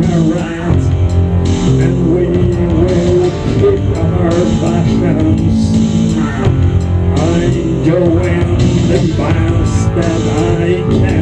right And we will keep our passions I'm going the best that I can